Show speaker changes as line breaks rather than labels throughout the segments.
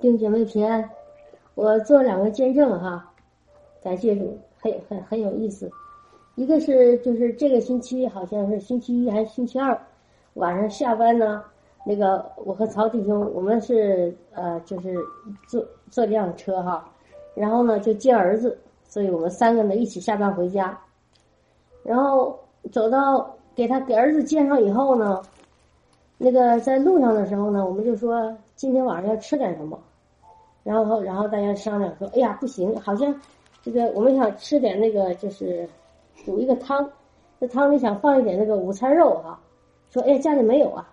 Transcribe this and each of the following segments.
弟兄姐妹平安，我做两个见证哈，感谢主，很很很有意思。一个是就是这个星期好像是星期一还是星期二晚上下班呢，那个我和曹弟兄我们是呃就是坐坐这辆车哈，然后呢就接儿子，所以我们三个呢一起下班回家，然后走到给他给儿子接上以后呢，那个在路上的时候呢，我们就说今天晚上要吃点什么。然后，然后大家商量说：“哎呀，不行，好像这个我们想吃点那个，就是煮一个汤，这汤里想放一点那个午餐肉哈。说，哎，家里没有啊。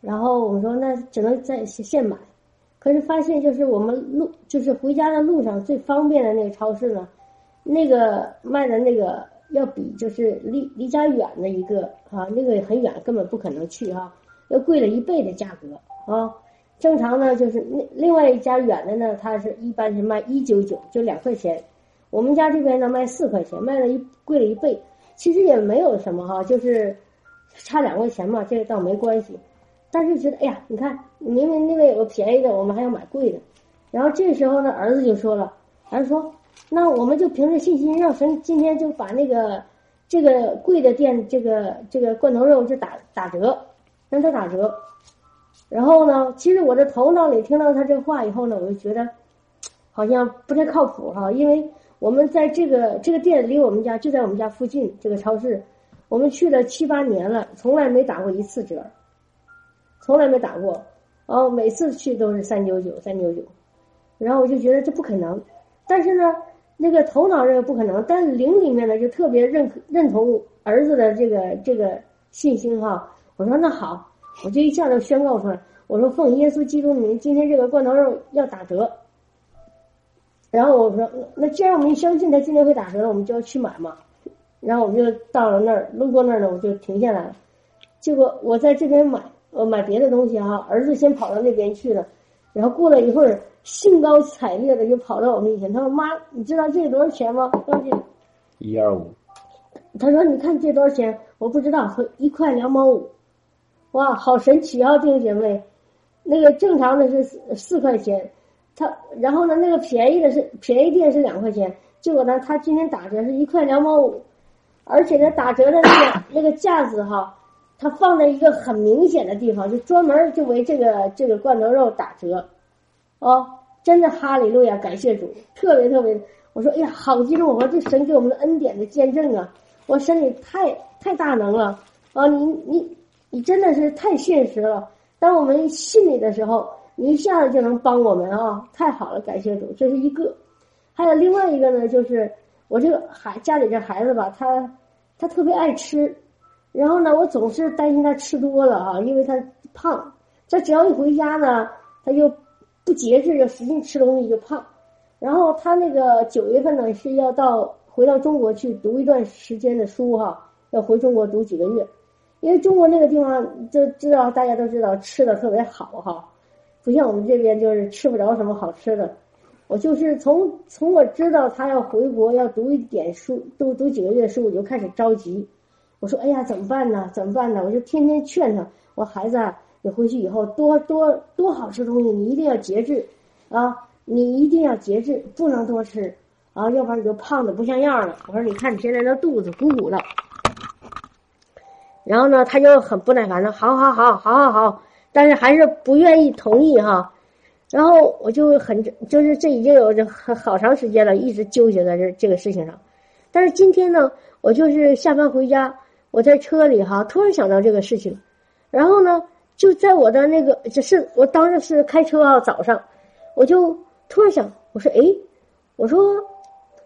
然后我们说，那只能在现买。可是发现，就是我们路，就是回家的路上最方便的那个超市呢，那个卖的那个要比就是离离家远的一个啊，那个很远，根本不可能去哈，要贵了一倍的价格啊。”正常呢，就是另另外一家远的呢，它是一般是卖一九九，就两块钱。我们家这边呢卖四块钱，卖了一贵了一倍。其实也没有什么哈，就是差两块钱嘛，这个倒没关系。但是觉得哎呀，你看明明那边有个便宜的，我们还要买贵的。然后这时候呢，儿子就说了，儿子说，那我们就凭着信心，让神今天就把那个这个贵的店这个这个罐头肉就打打折，让他打折。然后呢，其实我的头脑里听到他这话以后呢，我就觉得 好像不太靠谱哈，因为我们在这个这个店离我们家就在我们家附近，这个超市我们去了七八年了，从来没打过一次折，从来没打过，哦，每次去都是三九九三九九，然后我就觉得这不可能，但是呢，那个头脑认为不可能，但是灵里面呢就特别认认同儿子的这个这个信心哈，我说那好。我就一下就宣告出来，我说奉耶稣基督名，今天这个罐头肉要打折。然后我说，那既然我们相信他今天会打折了，我们就要去买嘛。然后我们就到了那儿，路过那儿呢，我就停下来了。结果我在这边买，呃，买别的东西哈，儿子先跑到那边去了。然后过了一会儿，兴高采烈的就跑到我面前，他说：“妈，你知道这多少钱吗？”多少钱？
一二五。
他说：“你看这多少钱？我不知道，说一块两毛五。”哇，好神奇啊，弟兄姐妹！那个正常的是四四块钱，他然后呢，那个便宜的是便宜店是两块钱，结果呢，他今天打折是一块两毛五，而且呢，打折的那个那个架子哈，他放在一个很明显的地方，就专门就为这个这个罐头肉打折，哦，真的哈利路亚，感谢主，特别特别，我说哎呀，好激动！我说这神给我们的恩典的见证啊，我神你太太大能了啊，你你。你真的是太现实了。当我们信你的时候，你一下子就能帮我们啊！太好了，感谢主，这是一个。还有另外一个呢，就是我这个孩家里这孩子吧，他他特别爱吃，然后呢，我总是担心他吃多了啊，因为他胖。他只要一回家呢，他就不节制，就使劲吃东西就胖。然后他那个九月份呢是要到回到中国去读一段时间的书哈，要回中国读几个月。因为中国那个地方就知道，大家都知道吃的特别好哈，不像我们这边就是吃不着什么好吃的。我就是从从我知道他要回国要读一点书，读读几个月书，我就开始着急。我说：“哎呀，怎么办呢？怎么办呢？”我就天天劝他：“我孩子，啊，你回去以后多多多好吃东西，你一定要节制啊！你一定要节制，不能多吃啊，要不然你就胖的不像样了。”我说：“你看你现在那肚子鼓鼓的。”然后呢，他就很不耐烦的，好好好，好好好，但是还是不愿意同意哈。然后我就很，就是这已经有这很好长时间了，一直纠结在这这个事情上。但是今天呢，我就是下班回家，我在车里哈，突然想到这个事情。然后呢，就在我的那个，就是我当时是开车啊，早上，我就突然想，我说，哎，我说，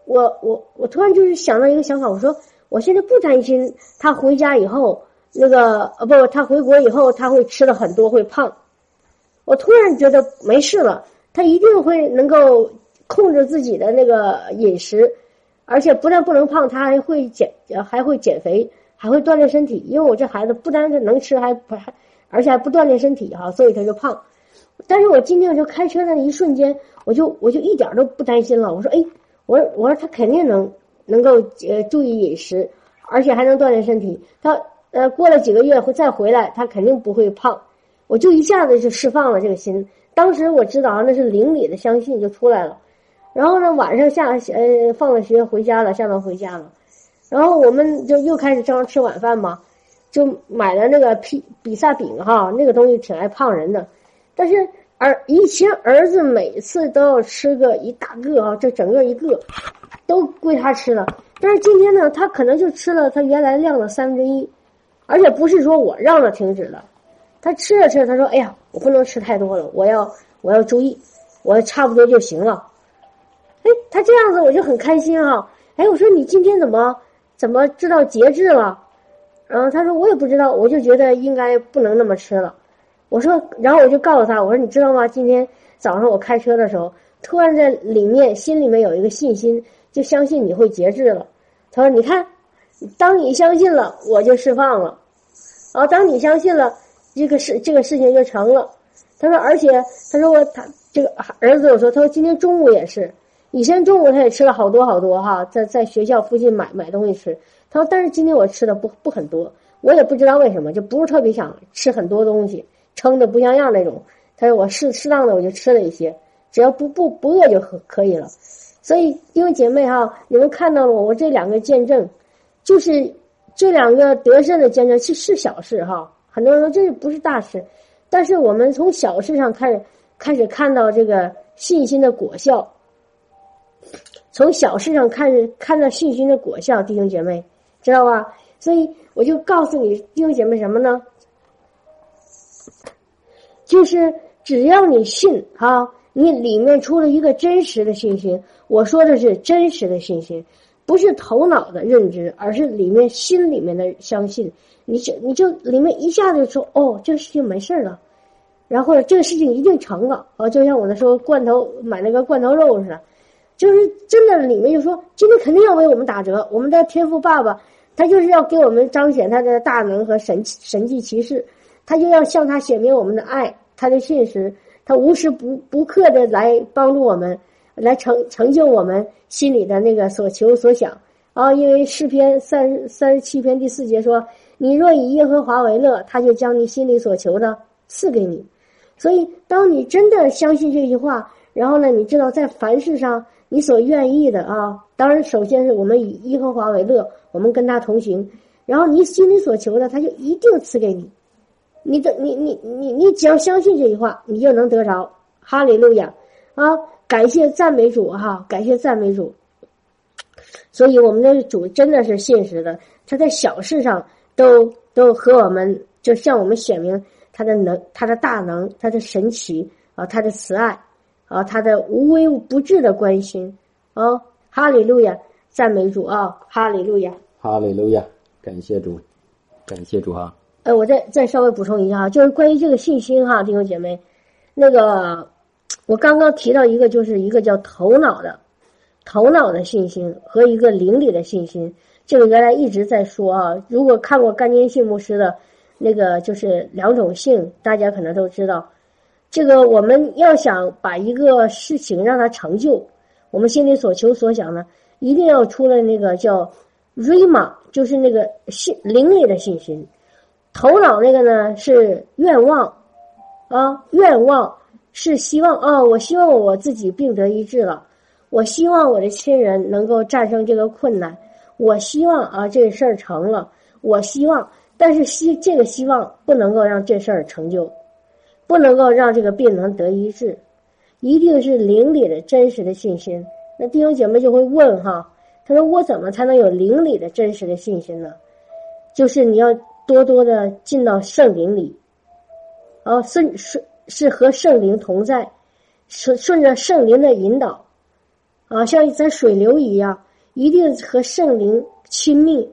我我我突然就是想到一个想法，我说。我现在不担心他回家以后那个呃不，他回国以后他会吃的很多会胖。我突然觉得没事了，他一定会能够控制自己的那个饮食，而且不但不能胖，他还会减还会减肥，还会锻炼身体。因为我这孩子不单是能吃，还不还而且还不锻炼身体哈，所以他就胖。但是我今天我就开车的那一瞬间，我就我就一点都不担心了。我说哎，我说我说他肯定能。能够呃注意饮食，而且还能锻炼身体。他呃过了几个月会再回来，他肯定不会胖。我就一下子就释放了这个心。当时我知道那是灵里的相信就出来了。然后呢，晚上下呃放了学回家了，下班回家了，然后我们就又开始正常吃晚饭嘛，就买了那个披比萨饼哈，那个东西挺爱胖人的，但是儿以前儿子每次都要吃个一大个啊，这整个一个都归他吃了，但是今天呢，他可能就吃了他原来量的三分之一，而且不是说我让他停止了，他吃着吃着他说，哎呀，我不能吃太多了，我要我要注意，我差不多就行了。哎，他这样子我就很开心哈。哎，我说你今天怎么怎么知道节制了？然后他说我也不知道，我就觉得应该不能那么吃了。我说，然后我就告诉他，我说你知道吗？今天早上我开车的时候，突然在里面心里面有一个信心，就相信你会节制了。他说，你看，当你相信了，我就释放了。然后当你相信了，这个事这个事情就成了。他说，而且他说我他这个儿子我说，他说今天中午也是。以前中午他也吃了好多好多哈，在在学校附近买买东西吃。他说：“但是今天我吃的不不很多，我也不知道为什么，就不是特别想吃很多东西，撑的不像样那种。”他说：“我适适当的我就吃了一些，只要不不不饿就可可以了。”所以，因为姐妹哈，你们看到了我这两个见证，就是这两个得胜的见证，是是小事哈。很多人说这不是大事，但是我们从小事上开始开始看到这个信心的果效。从小事上看，看到信心的果效，弟兄姐妹，知道吧？所以我就告诉你，弟兄姐妹什么呢？就是只要你信哈，你里面出了一个真实的信心。我说的是真实的信心，不是头脑的认知，而是里面心里面的相信。你就你就里面一下子说哦，这个事情没事了，然后这个事情一定成了啊！就像我那时候罐头买那个罐头肉似的。就是真的，里面就说今天肯定要为我们打折。我们的天赋爸爸，他就是要给我们彰显他的大能和神神迹奇事，他就要向他显明我们的爱，他的信实，他无时不不刻的来帮助我们，来成成就我们心里的那个所求所想啊！因为诗篇三三十七篇第四节说：“你若以耶和华为乐，他就将你心里所求的赐给你。”所以，当你真的相信这句话，然后呢，你知道在凡事上。你所愿意的啊，当然，首先是我们以耶和华为乐，我们跟他同行。然后你心里所求的，他就一定赐给你。你的，你你你你只要相信这句话，你就能得着。哈利路亚啊！感谢赞美主哈，感谢赞美主。所以我们的主真的是信实的，他在小事上都都和我们，就向我们显明他的能，他的大能，他的神奇啊，他的慈爱。啊，他的无微不至的关心，啊，哈利路亚，赞美主啊，哈利路亚，
哈利路亚，感谢主，感谢主哈。
呃，我再再稍微补充一下哈，就是关于这个信心哈，弟兄姐妹，那个我刚刚提到一个，就是一个叫头脑的，头脑的信心和一个灵里的信心，这个原来一直在说啊。如果看过甘坚信牧师的那个，就是两种性，大家可能都知道。这个我们要想把一个事情让它成就，我们心里所求所想呢，一定要出了那个叫 “rima”，就是那个信灵里的信心。头脑那个呢是愿望啊，愿望是希望啊，我希望我自己病得医治了，我希望我的亲人能够战胜这个困难，我希望啊这事儿成了，我希望，但是希这个希望不能够让这事儿成就。不能够让这个病能得医治，一定是灵里的真实的信心。那弟兄姐妹就会问哈，他说我怎么才能有灵里的真实的信心呢？就是你要多多的进到圣灵里，啊，圣圣是和圣灵同在，顺顺着圣灵的引导，啊，像一在水流一样，一定和圣灵亲密。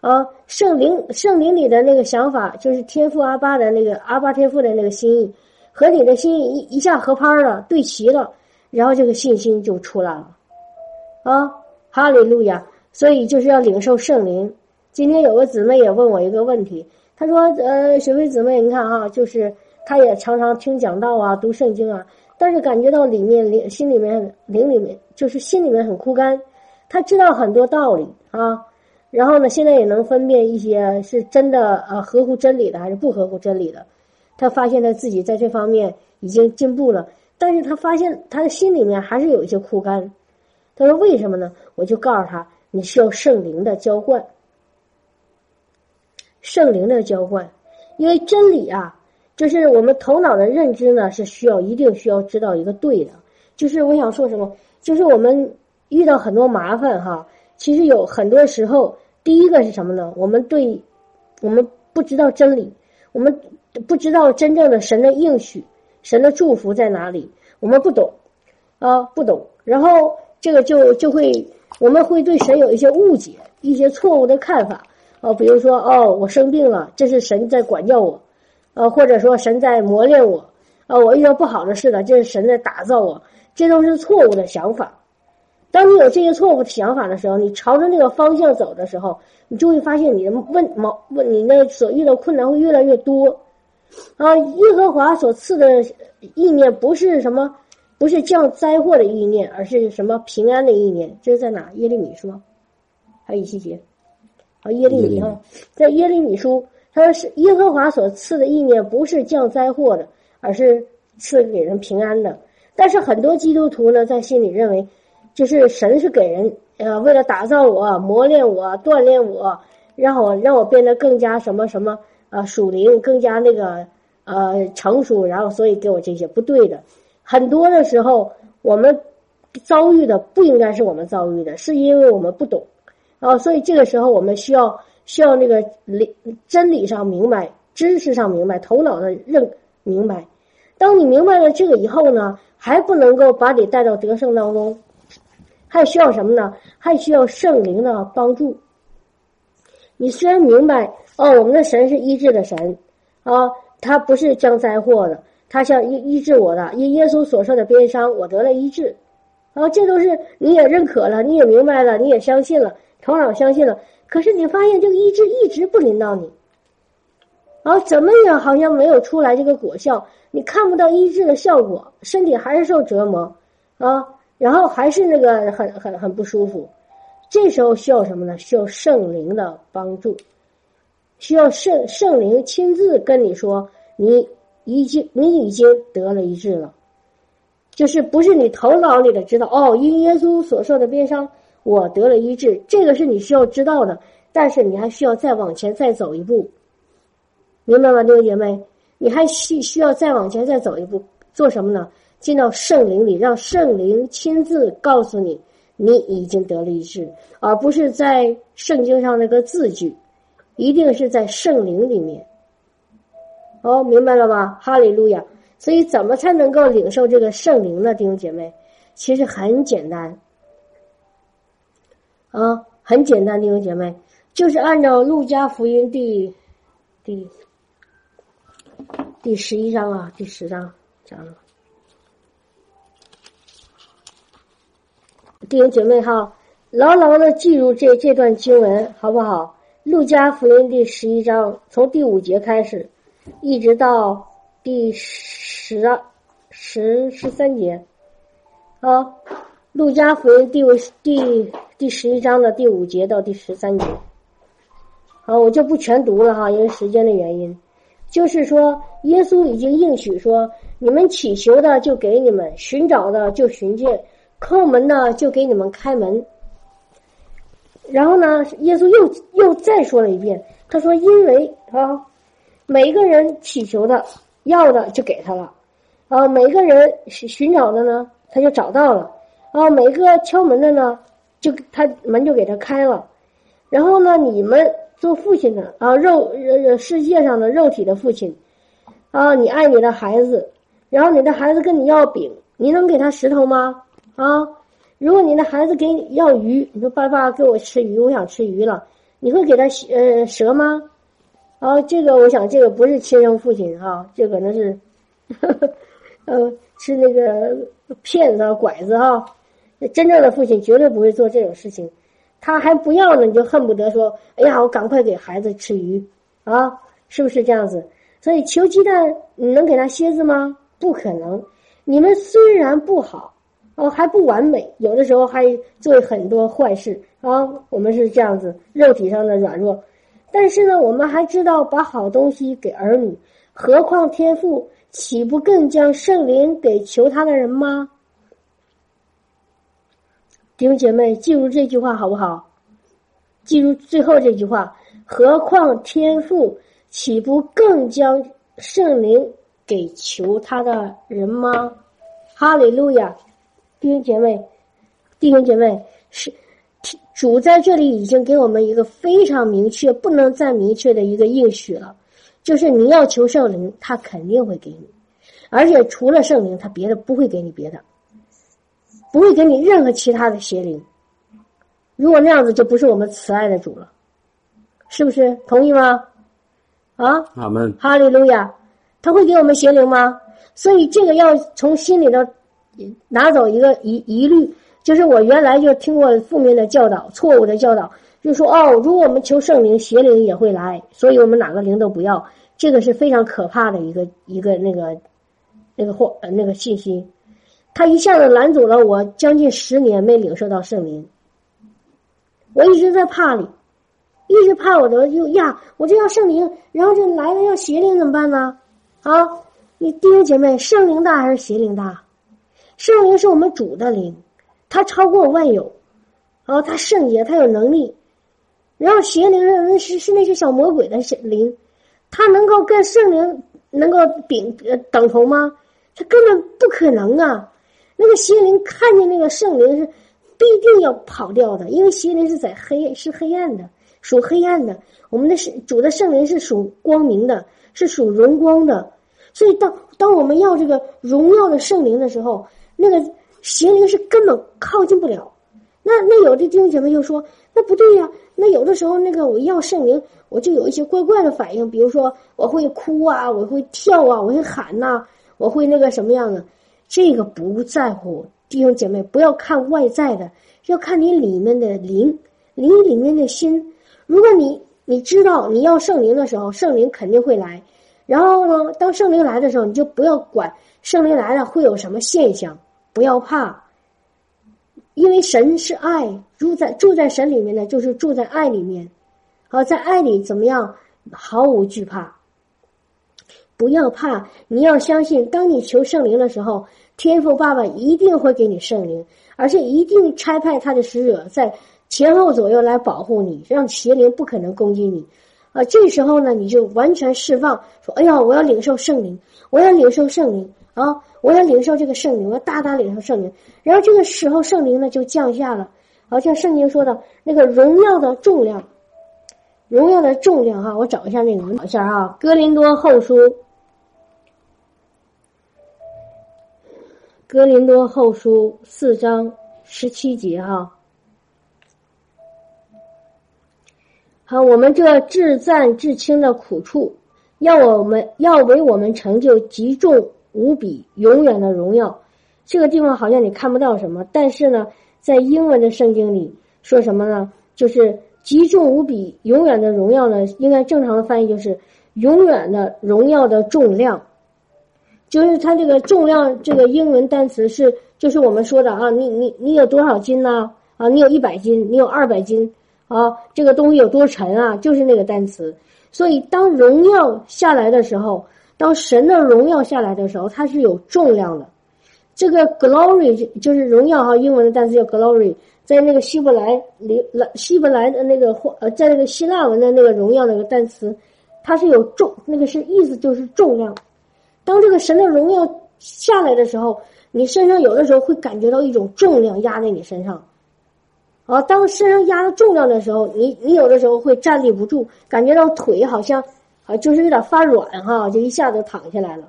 啊，圣灵圣灵里的那个想法，就是天赋阿巴的那个阿巴天赋的那个心意，和你的心意一一下合拍了，对齐了，然后这个信心就出来了。啊，哈利路亚！所以就是要领受圣灵。今天有个姊妹也问我一个问题，她说：“呃，雪飞姊妹，你看啊，就是他也常常听讲道啊，读圣经啊，但是感觉到里面灵心里面灵里面就是心里面很枯干，他知道很多道理啊。”然后呢，现在也能分辨一些是真的呃合乎真理的还是不合乎真理的。他发现他自己在这方面已经进步了，但是他发现他的心里面还是有一些枯干。他说：“为什么呢？”我就告诉他：“你需要圣灵的浇灌，圣灵的浇灌，因为真理啊，就是我们头脑的认知呢，是需要一定需要知道一个对的。就是我想说什么，就是我们遇到很多麻烦哈，其实有很多时候，第一个是什么呢？我们对，我们不知道真理，我们不知道真正的神的应许，神的祝福在哪里，我们不懂啊，不懂，然后。”这个就就会，我们会对神有一些误解，一些错误的看法哦，比如说哦，我生病了，这是神在管教我，呃，或者说神在磨练我，啊，我遇到不好的事了，这是神在打造我，这都是错误的想法。当你有这些错误的想法的时候，你朝着那个方向走的时候，你就会发现你的问毛问你那所遇到困难会越来越多，啊，耶和华所赐的意念不是什么。不是降灾祸的意念，而是什么平安的意念？这是在哪？耶利米说，还有一细节，啊，耶利米哈，在耶利米书，他说是耶和华所赐的意念，不是降灾祸的，而是赐给人平安的。但是很多基督徒呢，在心里认为，就是神是给人呃，为了打造我、磨练我、锻炼我，让我让我变得更加什么什么啊属灵，更加那个呃成熟，然后所以给我这些不对的。很多的时候，我们遭遇的不应该是我们遭遇的，是因为我们不懂啊。所以这个时候，我们需要需要那个理真理上明白，知识上明白，头脑的认明白。当你明白了这个以后呢，还不能够把你带到得胜当中，还需要什么呢？还需要圣灵的帮助。你虽然明白哦，我们的神是医治的神啊，他不是降灾祸的。他像医医治我的，因耶稣所受的鞭伤，我得了医治。啊，这都是你也认可了，你也明白了，你也相信了，头脑相信了。可是你发现这个医治一直不临到你，啊，怎么也好像没有出来这个果效，你看不到医治的效果，身体还是受折磨，啊，然后还是那个很很很不舒服。这时候需要什么呢？需要圣灵的帮助，需要圣圣灵亲自跟你说你。已经，你已经得了一治了，就是不是你头脑里的知道哦，因耶稣所受的鞭伤，我得了医治，这个是你需要知道的，但是你还需要再往前再走一步，明白吗，弟兄姐妹？你还需需要再往前再走一步，做什么呢？进到圣灵里，让圣灵亲自告诉你，你已经得了医治，而不是在圣经上那个字句，一定是在圣灵里面。哦，明白了吧？哈利路亚！所以，怎么才能够领受这个圣灵呢？弟兄姐妹，其实很简单，啊，很简单，弟兄姐妹，就是按照路加福音第第第十一章啊，第十章讲了。弟兄姐妹哈，牢牢的记住这这段经文，好不好？路加福音第十一章，从第五节开始。一直到第十二、十十三节，啊，《路加福音》第五第第十一章的第五节到第十三节，好，我就不全读了哈，因为时间的原因。就是说，耶稣已经应许说：“你们祈求的就给你们，寻找的就寻见，叩门的就给你们开门。”然后呢，耶稣又又再说了一遍，他说：“因为啊。”每一个人祈求的、要的就给他了，啊，每一个人寻寻找的呢，他就找到了，啊，每个敲门的呢，就他门就给他开了，然后呢，你们做父亲的啊，肉世界上的肉体的父亲，啊，你爱你的孩子，然后你的孩子跟你要饼，你能给他石头吗？啊，如果你的孩子给你要鱼，你说爸爸给我吃鱼，我想吃鱼了，你会给他呃蛇吗？啊，这个我想，这个不是亲生父亲哈，这可能是，呃，是那个骗子、拐子哈。真正的父亲绝对不会做这种事情，他还不要呢，你就恨不得说：“哎呀，我赶快给孩子吃鱼啊！”是不是这样子？所以求鸡蛋，你能给他蝎子吗？不可能。你们虽然不好，哦，还不完美，有的时候还做很多坏事啊。我们是这样子，肉体上的软弱。但是呢，我们还知道把好东西给儿女，何况天赋岂不更将圣灵给求他的人吗？弟兄姐妹，记住这句话好不好？记住最后这句话：何况天父岂不更将圣灵给求他的人吗？哈利路亚！弟兄姐妹，弟兄姐妹，是主在这里已经给我们一个非常明确、不能再明确的一个应许了，就是你要求圣灵，他肯定会给你，而且除了圣灵，他别的不会给你别的，不会给你任何其他的邪灵。如果那样子，就不是我们慈爱的主了，是不是？同意吗？啊，
阿门。
哈利路亚，他会给我们邪灵吗？所以这个要从心里头拿走一个疑疑虑，就是我原来就听过负面的教导、错误的教导，就说哦，如果我们求圣灵，邪灵也会来，所以我们哪个灵都不要，这个是非常可怕的一个一个那个那个或那个信息，他一下子拦阻了我将近十年没领受到圣灵。我一直在怕你，一直怕我的就呀，我这要圣灵，然后这来了要邪灵怎么办呢？啊，你弟兄姐妹，圣灵大还是邪灵大？圣灵是我们主的灵，他超过万有，啊，他圣洁，他有能力。然后邪灵是是是那些小魔鬼的灵，他能够跟圣灵能够顶等同吗？他根本不可能啊！那个邪灵看见那个圣灵是。必定要跑掉的，因为邪灵是在黑，是黑暗的，属黑暗的。我们的圣主的圣灵是属光明的，是属荣光的。所以，当当我们要这个荣耀的圣灵的时候，那个邪灵是根本靠近不了。那那有的弟兄姐妹就说：“那不对呀，那有的时候那个我要圣灵，我就有一些怪怪的反应，比如说我会哭啊，我会跳啊，我会喊呐，我会那个什么样的？这个不在乎。”弟兄姐妹，不要看外在的，要看你里面的灵，灵里面的心。如果你你知道你要圣灵的时候，圣灵肯定会来。然后呢，当圣灵来的时候，你就不要管圣灵来了会有什么现象，不要怕，因为神是爱，住在住在神里面的，就是住在爱里面。好，在爱里怎么样？毫无惧怕。不要怕，你要相信，当你求圣灵的时候。天父爸爸一定会给你圣灵，而且一定差派他的使者在前后左右来保护你，让邪灵不可能攻击你。啊，这时候呢，你就完全释放，说：“哎呀，我要领受圣灵，我要领受圣灵啊，我要领受这个圣灵，我要大大领受圣灵。”然后这个时候，圣灵呢就降下了，好像圣经说的那个荣耀的重量，荣耀的重量哈，我找一下那个，找一下啊，《哥林多后书》。格林多后书四章十七节哈，好，我们这至赞至轻的苦处，要我们要为我们成就极重无比永远的荣耀。这个地方好像你看不到什么，但是呢，在英文的圣经里说什么呢？就是极重无比永远的荣耀呢，应该正常的翻译就是永远的荣耀的重量。就是它这个重量，这个英文单词是，就是我们说的啊，你你你有多少斤呢？啊，你有一百斤，你有二百斤，啊，这个东西有多沉啊？就是那个单词。所以当荣耀下来的时候，当神的荣耀下来的时候，它是有重量的。这个 glory 就是荣耀哈，英文的单词叫 glory，在那个希伯来里希伯来的那个或呃，在那个希腊文的那个荣耀那个单词，它是有重，那个是意思就是重量。当这个神的荣耀下来的时候，你身上有的时候会感觉到一种重量压在你身上，啊，当身上压着重量的时候，你你有的时候会站立不住，感觉到腿好像啊，就是有点发软哈，就一下子躺下来了。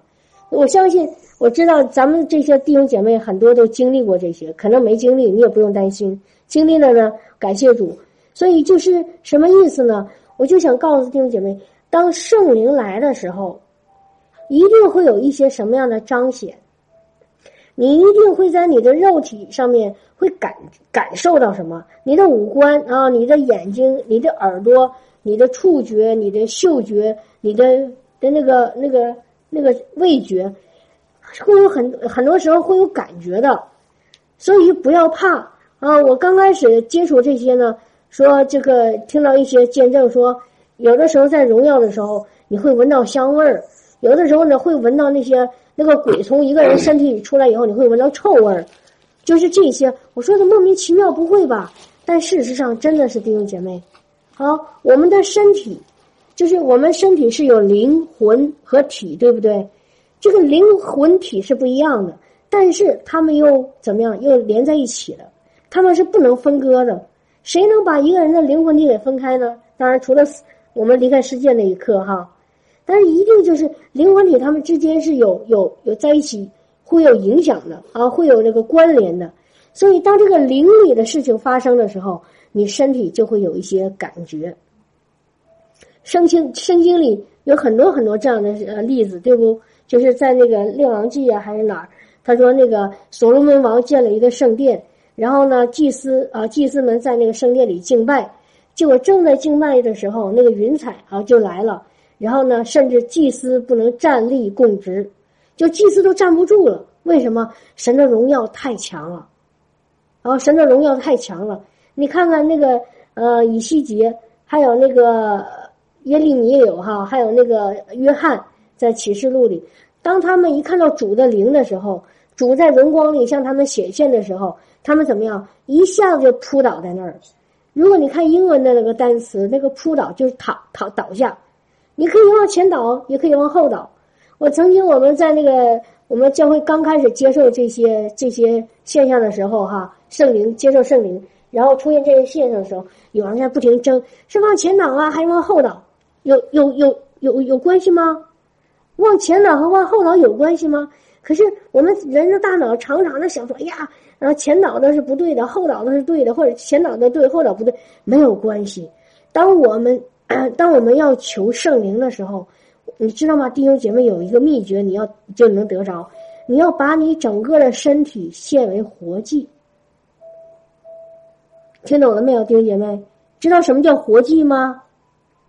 我相信，我知道咱们这些弟兄姐妹很多都经历过这些，可能没经历你也不用担心，经历了呢，感谢主。所以就是什么意思呢？我就想告诉弟兄姐妹，当圣灵来的时候。一定会有一些什么样的彰显，你一定会在你的肉体上面会感感受到什么？你的五官啊，你的眼睛、你的耳朵、你的触觉、你的嗅觉、你的的那个那个那个味觉，会有很很多时候会有感觉的，所以不要怕啊！我刚开始接触这些呢，说这个听到一些见证说，有的时候在荣耀的时候，你会闻到香味儿。有的时候呢会闻到那些那个鬼从一个人身体里出来以后，你会闻到臭味儿，就是这些。我说的莫名其妙，不会吧？但事实上真的是弟兄姐妹，好，我们的身体就是我们身体是有灵魂和体，对不对？这个灵魂体是不一样的，但是他们又怎么样？又连在一起了，他们是不能分割的。谁能把一个人的灵魂体给分开呢？当然，除了我们离开世界那一刻哈，但是一定就是灵魂体他们之间是有有有在一起，会有影响的啊，会有那个关联的。所以，当这个灵里的事情发生的时候，你身体就会有一些感觉。圣经圣经里有很多很多这样的呃例子，对不？就是在那个《列王记》啊，还是哪儿？他说那个所罗门王建了一个圣殿。然后呢，祭司啊，祭司们在那个圣殿里敬拜，结果正在敬拜的时候，那个云彩啊就来了。然后呢，甚至祭司不能站立供职，就祭司都站不住了。为什么？神的荣耀太强了，然后神的荣耀太强了。你看看那个呃以西结，还有那个耶利米也有哈，还有那个约翰在启示录里，当他们一看到主的灵的时候，主在荣光里向他们显现的时候。他们怎么样？一下子就扑倒在那儿。如果你看英文的那个单词，那个扑倒就是躺躺倒下。你可以往前倒，也可以往后倒。我曾经我们在那个我们教会刚开始接受这些这些现象的时候，哈，圣灵接受圣灵，然后出现这些现象的时候，有人在不停争，是往前倒啊，还是往后倒？有有有有有关系吗？往前倒和往后倒有关系吗？可是我们人的大脑常常的想说，哎呀。然后前倒的是不对的，后倒的是对的，或者前倒的对，后倒不对，没有关系。当我们 当我们要求圣灵的时候，你知道吗？弟兄姐妹有一个秘诀，你要就能得着。你要把你整个的身体献为活祭。听懂了没有，弟兄姐妹？知道什么叫活祭吗？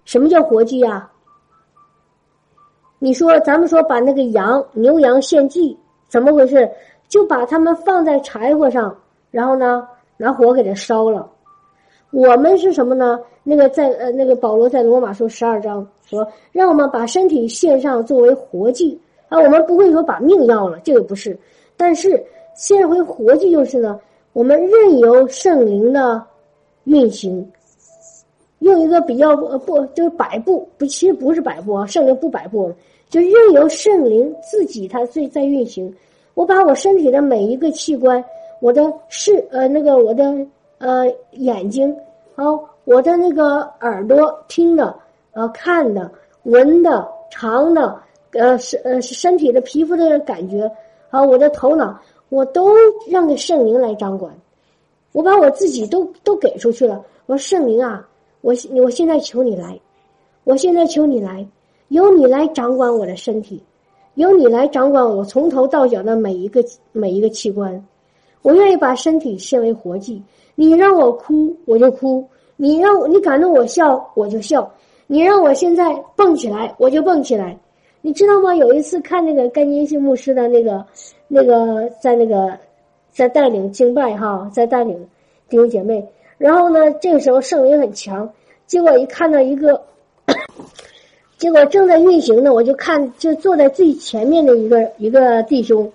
什么叫活祭呀？你说，咱们说把那个羊、牛羊献祭，怎么回事？就把它们放在柴火上，然后呢，拿火给它烧了。我们是什么呢？那个在呃，那个保罗在罗马书十二章说，让我们把身体献上作为活祭啊。我们不会说把命要了，这个不是。但是献回活祭就是呢，我们任由圣灵的运行，用一个比较呃不就是摆布不，其实不是摆布啊，圣灵不摆布，就任由圣灵自己他最在运行。我把我身体的每一个器官，我的是呃那个我的呃眼睛，好，我的那个耳朵听的，呃看的，闻的，尝的，呃是呃身体的皮肤的感觉，好，我的头脑，我都让给圣灵来掌管。我把我自己都都给出去了。我说圣灵啊，我我现在求你来，我现在求你来，由你来掌管我的身体。由你来掌管我从头到脚的每一个每一个器官，我愿意把身体献为活祭。你让我哭，我就哭；你让我你感动我笑，我就笑；你让我现在蹦起来，我就蹦起来。你知道吗？有一次看那个甘金信牧师的那个那个在那个在带领敬拜哈，在带领弟兄姐妹，然后呢，这个时候圣灵很强，结果一看到一个。结果正在运行呢，我就看，就坐在最前面的一个一个弟兄，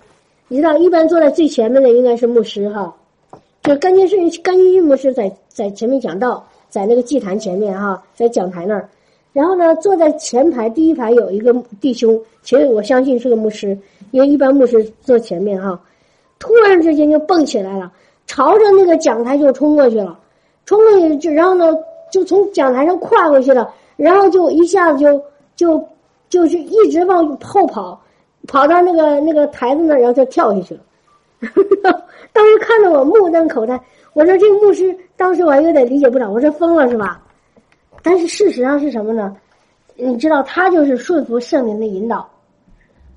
你知道，一般坐在最前面的应该是牧师哈，就甘金顺甘金玉牧师在在前面讲道，在那个祭坛前面哈，在讲台那儿，然后呢，坐在前排第一排有一个弟兄，其实我相信是个牧师，因为一般牧师坐前面哈，突然之间就蹦起来了，朝着那个讲台就冲过去了，冲过去就然后呢，就从讲台上跨过去了，然后就一下子就。就就是一直往后跑，跑到那个那个台子那儿，然后就跳下去了。当时看得我目瞪口呆，我说这个牧师当时我还有点理解不了，我说疯了是吧？但是事实上是什么呢？你知道他就是顺服圣灵的引导，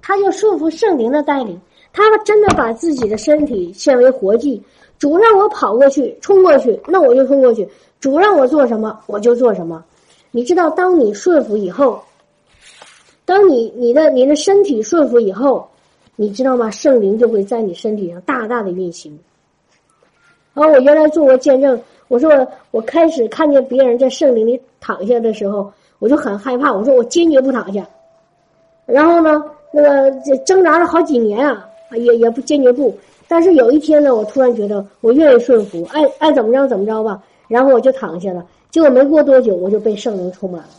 他就顺服圣灵的带领，他真的把自己的身体献为活祭。主让我跑过去、冲过去，那我就冲过去；主让我做什么，我就做什么。你知道，当你顺服以后。当你你的你的身体顺服以后，你知道吗？圣灵就会在你身体上大大的运行。然后我原来做过见证，我说我开始看见别人在圣灵里躺下的时候，我就很害怕。我说我坚决不躺下。然后呢，那个这挣扎了好几年啊，也也不坚决不。但是有一天呢，我突然觉得我愿意顺服，爱爱怎么着怎么着吧。然后我就躺下了，结果没过多久，我就被圣灵充满了。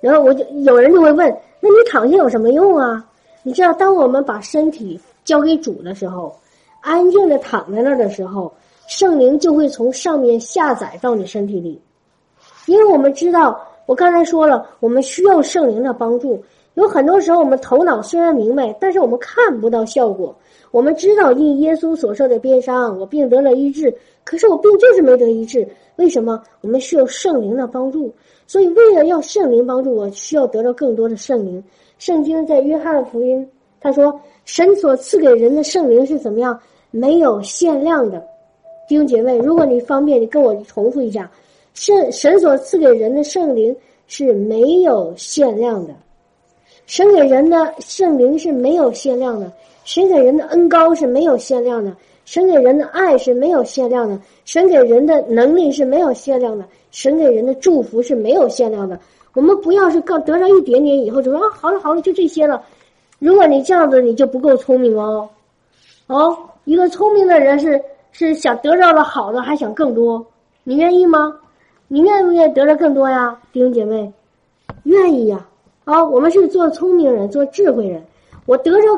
然后我就有人就会问：那你躺下有什么用啊？你知道，当我们把身体交给主的时候，安静的躺在那儿的时候，圣灵就会从上面下载到你身体里。因为我们知道，我刚才说了，我们需要圣灵的帮助。有很多时候，我们头脑虽然明白，但是我们看不到效果。我们知道因耶稣所受的鞭伤，我病得了医治，可是我病就是没得医治。为什么？我们需要圣灵的帮助。所以，为了要圣灵帮助我，需要得到更多的圣灵。圣经在约翰福音他说：“神所赐给人的圣灵是怎么样？没有限量的。”弟兄姐妹，如果你方便，你跟我重复一下：圣神所赐给人的圣灵是没有限量的。神给人的圣灵是没有限量的，神给人的恩高是没有限量的，神给人的爱是没有限量的，神给人的能力是没有限量的，神给人的祝福是没有限量的。我们不要是刚得到一点点以后就说啊，好了好了，就这些了。如果你这样子，你就不够聪明哦。哦，一个聪明的人是是想得到了好的，还想更多。你愿意吗？你愿不愿意得到更多呀，弟兄姐妹？愿意呀。啊我们是做聪明人，做智慧人。我得着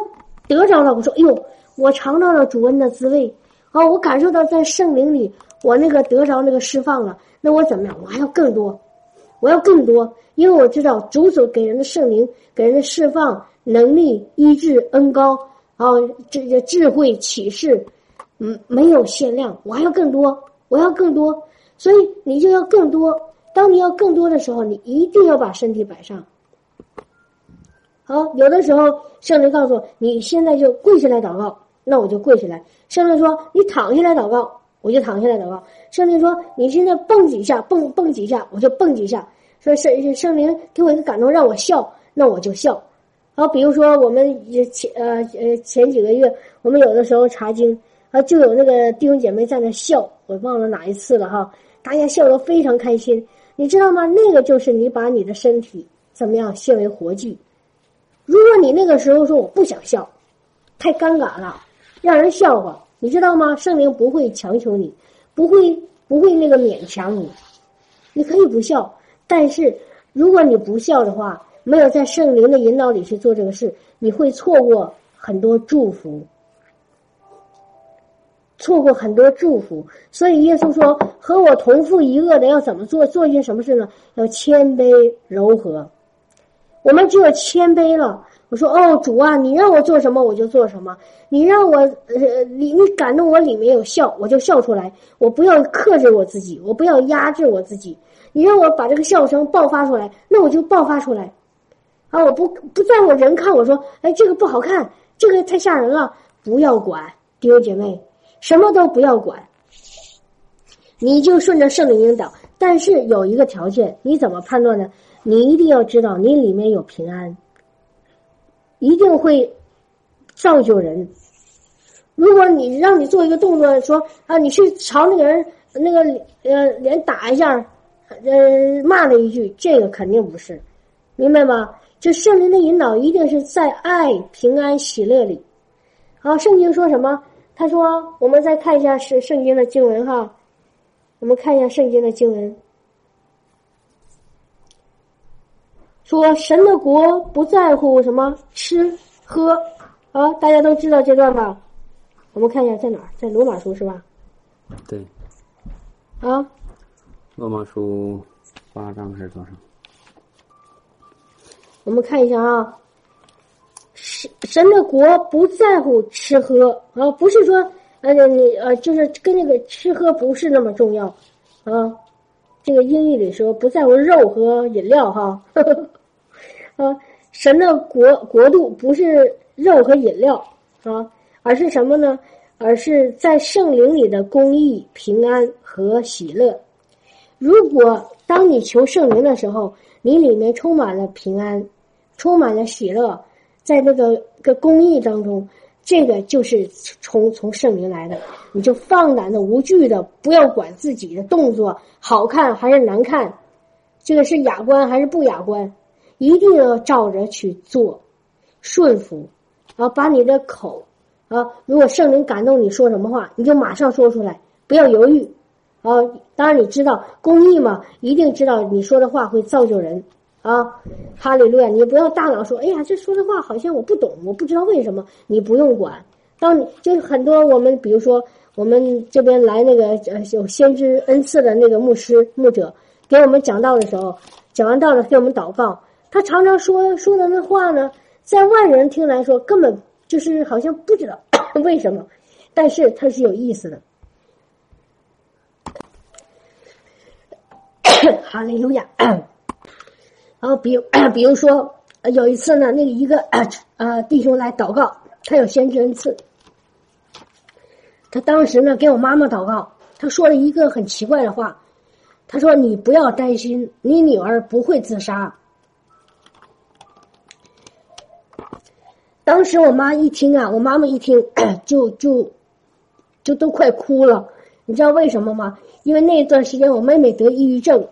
得着了，我说，哎呦，我尝到了主恩的滋味。啊，我感受到在圣灵里，我那个得着那个释放了。那我怎么样？我还要更多，我要更多，因为我知道主所给人的圣灵，给人的释放能力、医治、恩高啊，这些智慧启示，嗯，没有限量。我还要更多，我要更多，所以你就要更多。当你要更多的时候，你一定要把身体摆上。好，有的时候圣灵告诉我，你现在就跪下来祷告，那我就跪下来。圣灵说你躺下来祷告，我就躺下来祷告。圣灵说你现在蹦几下，蹦蹦几下，我就蹦几下。说圣圣灵给我一个感动，让我笑，那我就笑。好，比如说我们前呃呃前几个月，我们有的时候查经啊，就有那个弟兄姐妹在那笑，我忘了哪一次了哈，大家笑得非常开心，你知道吗？那个就是你把你的身体怎么样献为活祭。如果你那个时候说我不想笑，太尴尬了，让人笑话，你知道吗？圣灵不会强求你，不会不会那个勉强你，你可以不笑，但是如果你不笑的话，没有在圣灵的引导里去做这个事，你会错过很多祝福，错过很多祝福。所以耶稣说：“和我同父一恶的要怎么做？做一些什么事呢？要谦卑柔和。”我们只有谦卑了。我说：“哦，主啊，你让我做什么我就做什么。你让我呃，你你感动我里面有笑，我就笑出来。我不要克制我自己，我不要压制我自己。你让我把这个笑声爆发出来，那我就爆发出来。啊，我不不在乎人看我说，哎，这个不好看，这个太吓人了。不要管，弟兄姐妹，什么都不要管。你就顺着圣灵引导。但是有一个条件，你怎么判断呢？”你一定要知道，你里面有平安，一定会造就人。如果你让你做一个动作，说啊，你去朝那个人那个呃脸打一下，呃骂了一句，这个肯定不是，明白吗？就圣灵的引导，一定是在爱、平安、喜乐里。好，圣经说什么？他说，我们再看一下是圣经的经文哈，我们看一下圣经的经文。说神的国不在乎什么吃喝，啊，大家都知道这段吧？我们看一下在哪儿，在罗马书是吧？
对。
啊。
罗马书八章还是多少？
我们看一下啊。神神的国不在乎吃喝啊，不是说呃你呃就是跟那个吃喝不是那么重要啊。这个英语里说不在乎肉和饮料哈。啊，神的国国度不是肉和饮料啊，而是什么呢？而是在圣灵里的公义、平安和喜乐。如果当你求圣灵的时候，你里面充满了平安，充满了喜乐，在那个个公义当中，这个就是从从圣灵来的。你就放胆的、无惧的，不要管自己的动作好看还是难看，这个是雅观还是不雅观。一定要照着去做，顺服，啊，把你的口，啊，如果圣灵感动你说什么话，你就马上说出来，不要犹豫，啊，当然你知道公益嘛，一定知道你说的话会造就人，啊，哈利路亚，你不要大脑说，哎呀，这说的话好像我不懂，我不知道为什么，你不用管，当你就是很多我们比如说我们这边来那个呃有先知恩赐的那个牧师牧者给我们讲道的时候，讲完道了给我们祷告。他常常说说的那话呢，在外人听来说根本就是好像不知道 为什么，但是他是有意思的。哈利路亚。然后比 比如说有一次呢，那个一个呃弟兄来祷告，他有先知恩赐，他当时呢给我妈妈祷告，他说了一个很奇怪的话，他说：“你不要担心，你女儿不会自杀。”当时我妈一听啊，我妈妈一听 就就就都快哭了。你知道为什么吗？因为那段时间我妹妹得抑郁症，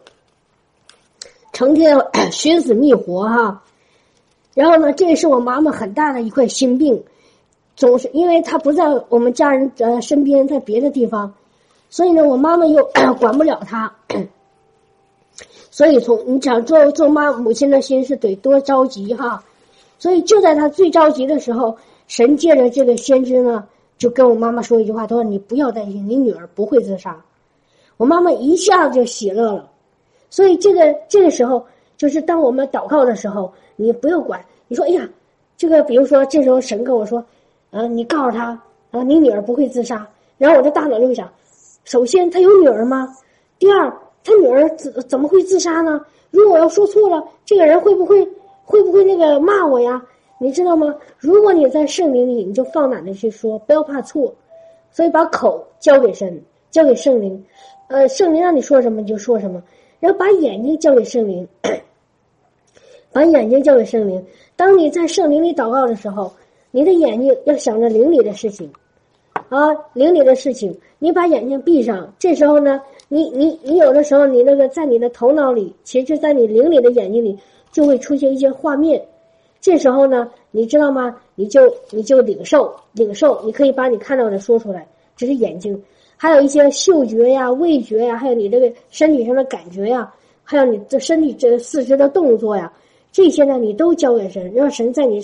成天 寻死觅活哈。然后呢，这也是我妈妈很大的一块心病，总是因为她不在我们家人呃身边，在别的地方，所以呢，我妈妈又 管不了她。所以从你想做做妈母亲的心是得多着急哈。所以就在他最着急的时候，神借着这个先知呢，就跟我妈妈说一句话：“他说你不要担心，你女儿不会自杀。”我妈妈一下子就喜乐了。所以这个这个时候，就是当我们祷告的时候，你不要管。你说：“哎呀，这个比如说这时候神跟我说，啊，你告诉他啊，你女儿不会自杀。”然后我的大脑就会想：首先他有女儿吗？第二，他女儿怎怎么会自杀呢？如果要说错了，这个人会不会？会不会那个骂我呀？你知道吗？如果你在圣灵里，你就放胆的去说，不要怕错。所以把口交给神，交给圣灵。呃，圣灵让你说什么你就说什么。然后把眼睛交给圣灵，把眼睛交给圣灵。当你在圣灵里祷告的时候，你的眼睛要想着灵里的事情啊，灵里的事情。你把眼睛闭上，这时候呢，你你你有的时候你那个在你的头脑里，其实，在你灵里的眼睛里。就会出现一些画面，这时候呢，你知道吗？你就你就领受领受，你可以把你看到的说出来。这是眼睛，还有一些嗅觉呀、味觉呀，还有你这个身体上的感觉呀，还有你这身体这四肢的动作呀，这些呢，你都交给神，让神在你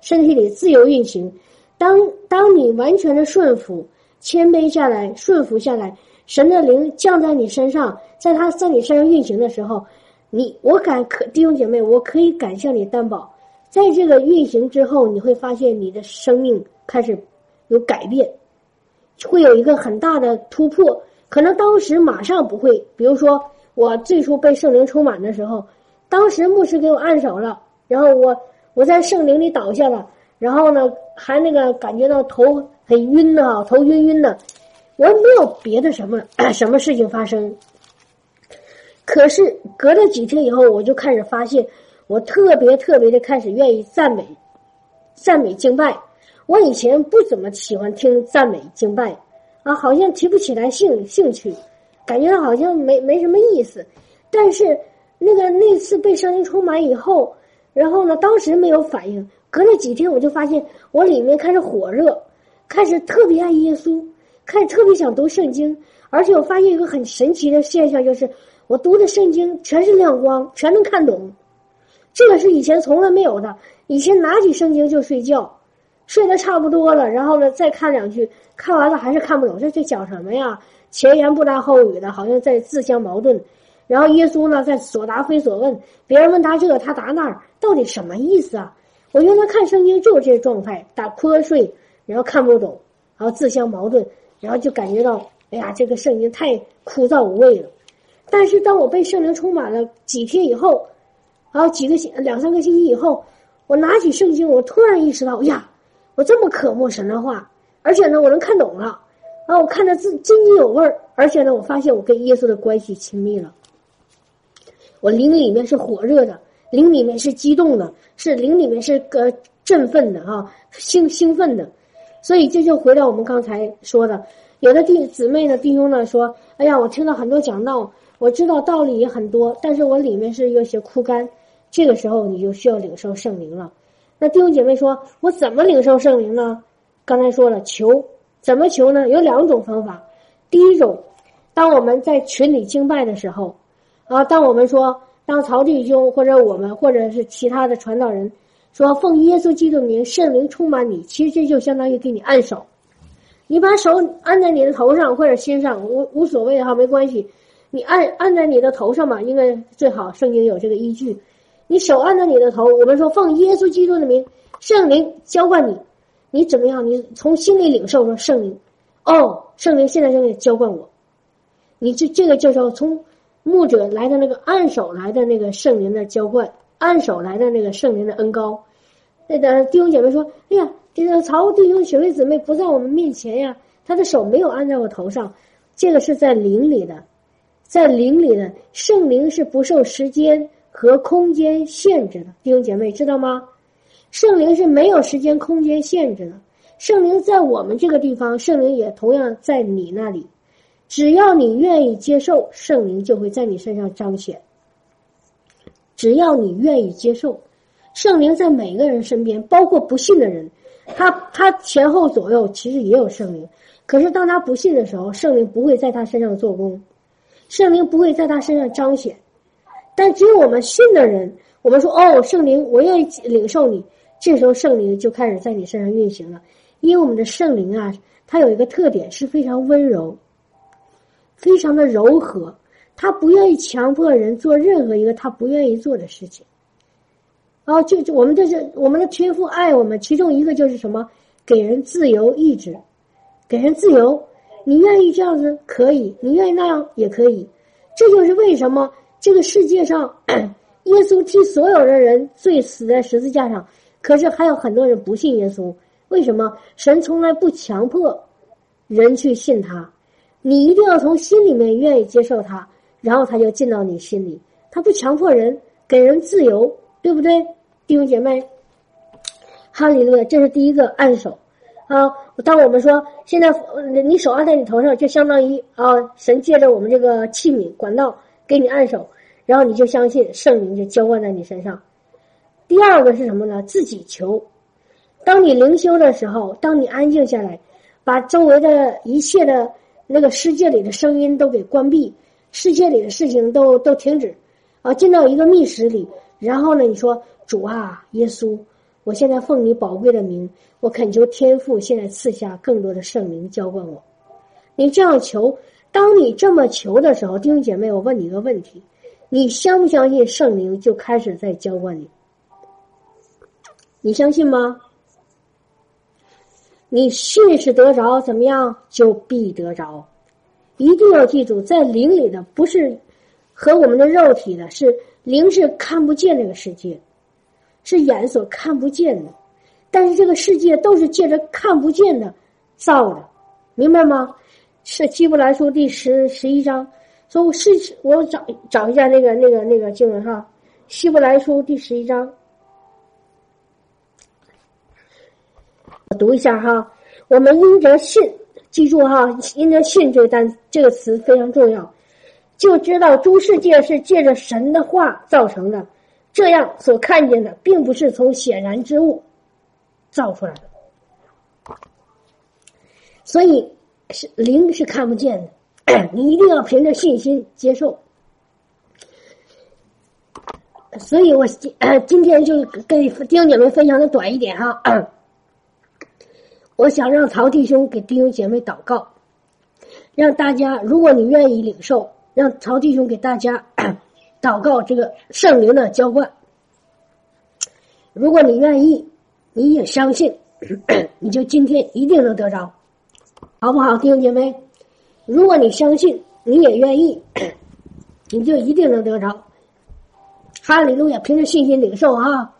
身体里自由运行。当当你完全的顺服、谦卑下来、顺服下来，神的灵降在你身上，在他在你身上运行的时候。你我敢可弟兄姐妹，我可以敢向你担保，在这个运行之后，你会发现你的生命开始有改变，会有一个很大的突破。可能当时马上不会，比如说我最初被圣灵充满的时候，当时牧师给我按手了，然后我我在圣灵里倒下了，然后呢还那个感觉到头很晕的头晕晕的，我没有别的什么 什么事情发生。可是隔了几天以后，我就开始发现，我特别特别的开始愿意赞美、赞美敬拜。我以前不怎么喜欢听赞美敬拜，啊，好像提不起来兴兴趣，感觉好像没没什么意思。但是那个那次被声音充满以后，然后呢，当时没有反应。隔了几天，我就发现我里面开始火热，开始特别爱耶稣，开始特别想读圣经，而且我发现一个很神奇的现象，就是。我读的圣经全是亮光，全能看懂，这个是以前从来没有的。以前拿起圣经就睡觉，睡得差不多了，然后呢再看两句，看完了还是看不懂，这这讲什么呀？前言不搭后语的，好像在自相矛盾。然后耶稣呢在所答非所问，别人问他这个，他答那儿，到底什么意思啊？我原来看圣经就是这状态，打瞌睡，然后看不懂，然后自相矛盾，然后就感觉到，哎呀，这个圣经太枯燥无味了。但是当我被圣灵充满了几天以后，然后几个星两三个星期以后，我拿起圣经，我突然意识到呀，我这么渴慕神的话，而且呢，我能看懂了，然后我看着字津津有味儿，而且呢，我发现我跟耶稣的关系亲密了，我灵里面是火热的，灵里面是激动的，是灵里面是个振奋的啊，兴兴奋的，所以这就回到我们刚才说的，有的弟姊妹呢弟兄呢说，哎呀，我听到很多讲道。我知道道理也很多，但是我里面是有些枯干，这个时候你就需要领受圣灵了。那弟兄姐妹说，我怎么领受圣灵呢？刚才说了，求怎么求呢？有两种方法。第一种，当我们在群里敬拜的时候，啊，当我们说，当曹弟兄或者我们或者是其他的传道人说奉耶稣基督名，圣灵充满你，其实这就相当于给你按手。你把手按在你的头上或者心上，无无所谓哈，没关系。你按按在你的头上嘛，应该最好。圣经有这个依据。你手按在你的头，我们说奉耶稣基督的名，圣灵浇灌你，你怎么样？你从心里领受说圣灵，哦，圣灵现在正在浇灌我。你这这个叫从牧者来的那个按手来的那个圣灵的浇灌，按手来的那个圣灵的恩高。那个弟兄姐妹说：“哎呀，这个曹弟兄兄弟姊妹不在我们面前呀，他的手没有按在我头上，这个是在灵里的。”在灵里的圣灵是不受时间和空间限制的，弟兄姐妹知道吗？圣灵是没有时间空间限制的。圣灵在我们这个地方，圣灵也同样在你那里。只要你愿意接受，圣灵就会在你身上彰显。只要你愿意接受，圣灵在每个人身边，包括不信的人，他他前后左右其实也有圣灵。可是当他不信的时候，圣灵不会在他身上做工。圣灵不会在他身上彰显，但只有我们信的人，我们说哦，圣灵，我愿意领受你。这时候圣灵就开始在你身上运行了，因为我们的圣灵啊，它有一个特点是非常温柔，非常的柔和，他不愿意强迫人做任何一个他不愿意做的事情。哦，就就我们这是我们的天父爱我们，其中一个就是什么？给人自由意志，给人自由。你愿意这样子可以，你愿意那样也可以，这就是为什么这个世界上 耶稣替所有的人罪死在十字架上，可是还有很多人不信耶稣。为什么？神从来不强迫人去信他，你一定要从心里面愿意接受他，然后他就进到你心里。他不强迫人，给人自由，对不对，弟兄姐妹？哈利路亚！这是第一个按手。啊，当我们说现在你手按在你头上，就相当于啊，神借着我们这个器皿管道给你按手，然后你就相信圣灵就浇灌在你身上。第二个是什么呢？自己求。当你灵修的时候，当你安静下来，把周围的一切的那个世界里的声音都给关闭，世界里的事情都都停止，啊，进到一个密室里，然后呢，你说主啊，耶稣。我现在奉你宝贵的名，我恳求天父现在赐下更多的圣灵浇灌我。你这样求，当你这么求的时候，弟兄姐妹，我问你一个问题：你相不相信圣灵就开始在浇灌你？你相信吗？你信是得着，怎么样就必得着。一定要记住，在灵里的不是和我们的肉体的，是灵是看不见这个世界。是眼所看不见的，但是这个世界都是借着看不见的造的，明白吗？是《希伯来书》第十十一章，说我是我找找一下那个那个那个经文哈，《希伯来书》第十一章，我读一下哈。我们因着信，记住哈，因着信这个单这个词非常重要，就知道诸世界是借着神的话造成的。这样所看见的，并不是从显然之物造出来的，所以是灵是看不见的，你一定要凭着信心接受。所以我今今天就跟弟兄姐妹分享的短一点哈，我想让曹弟兄给弟兄姐妹祷告，让大家，如果你愿意领受，让曹弟兄给大家。祷告这个圣灵的浇灌，如果你愿意，你也相信，你就今天一定能得着，好不好，弟兄姐妹？如果你相信，你也愿意，你就一定能得着。哈利路亚，凭着信心领受啊！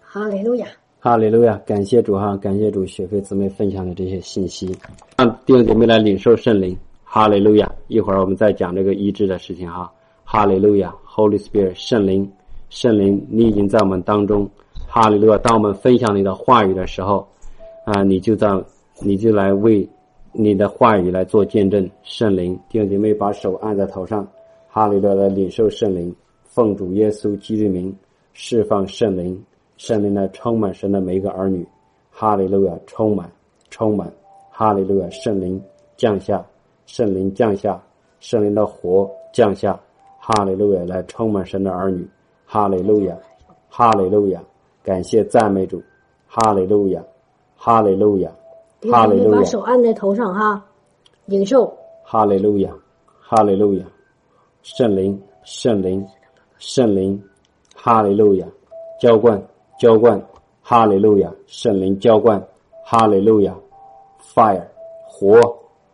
哈利路亚，
哈利路亚，感谢主哈，感谢主，雪飞姊妹分享的这些信息，让弟兄姐妹来领受圣灵。哈利路亚！一会儿我们再讲这个医治的事情哈。哈利路亚，Holy Spirit，圣灵，圣灵，你已经在我们当中。哈利路亚！当我们分享你的话语的时候，啊，你就在，你就来为你的话语来做见证。圣灵，弟兄姐妹把手按在头上，哈利路亚，领受圣灵，奉主耶稣基督名释放圣灵，圣灵来充满神的每一个儿女。哈利路亚，充满，充满，哈利路亚，圣灵降下，圣灵降下，圣灵的火降下，哈利路亚，来充满神的儿女。哈利路亚，哈利路亚，感谢赞美主。哈利路亚，哈利路亚，哈利路亚。
把手按在头上哈，领受。
哈利路亚，哈利路亚，圣灵，圣灵，圣灵，哈利路亚，浇灌，浇灌，哈利路亚，圣灵浇灌，哈利路亚，fire，火，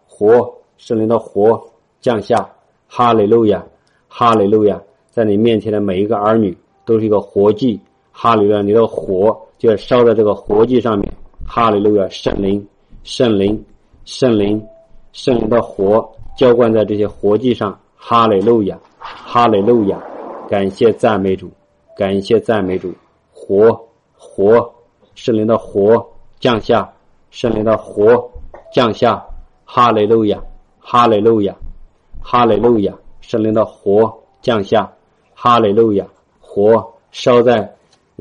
火，圣灵的火降下，哈利路亚，哈利路亚，在你面前的每一个儿女都是一个活祭，哈利路亚，你的火就要烧在这个活祭上面，哈利路亚，圣灵，圣灵，圣灵。圣灵的火浇灌在这些活祭上，哈利路亚，哈利路亚，感谢赞美主，感谢赞美主，火火，圣灵的火降下，圣灵的火降下，哈利路亚，哈利路亚，哈利路亚，圣灵的火降下，哈利路亚，火烧在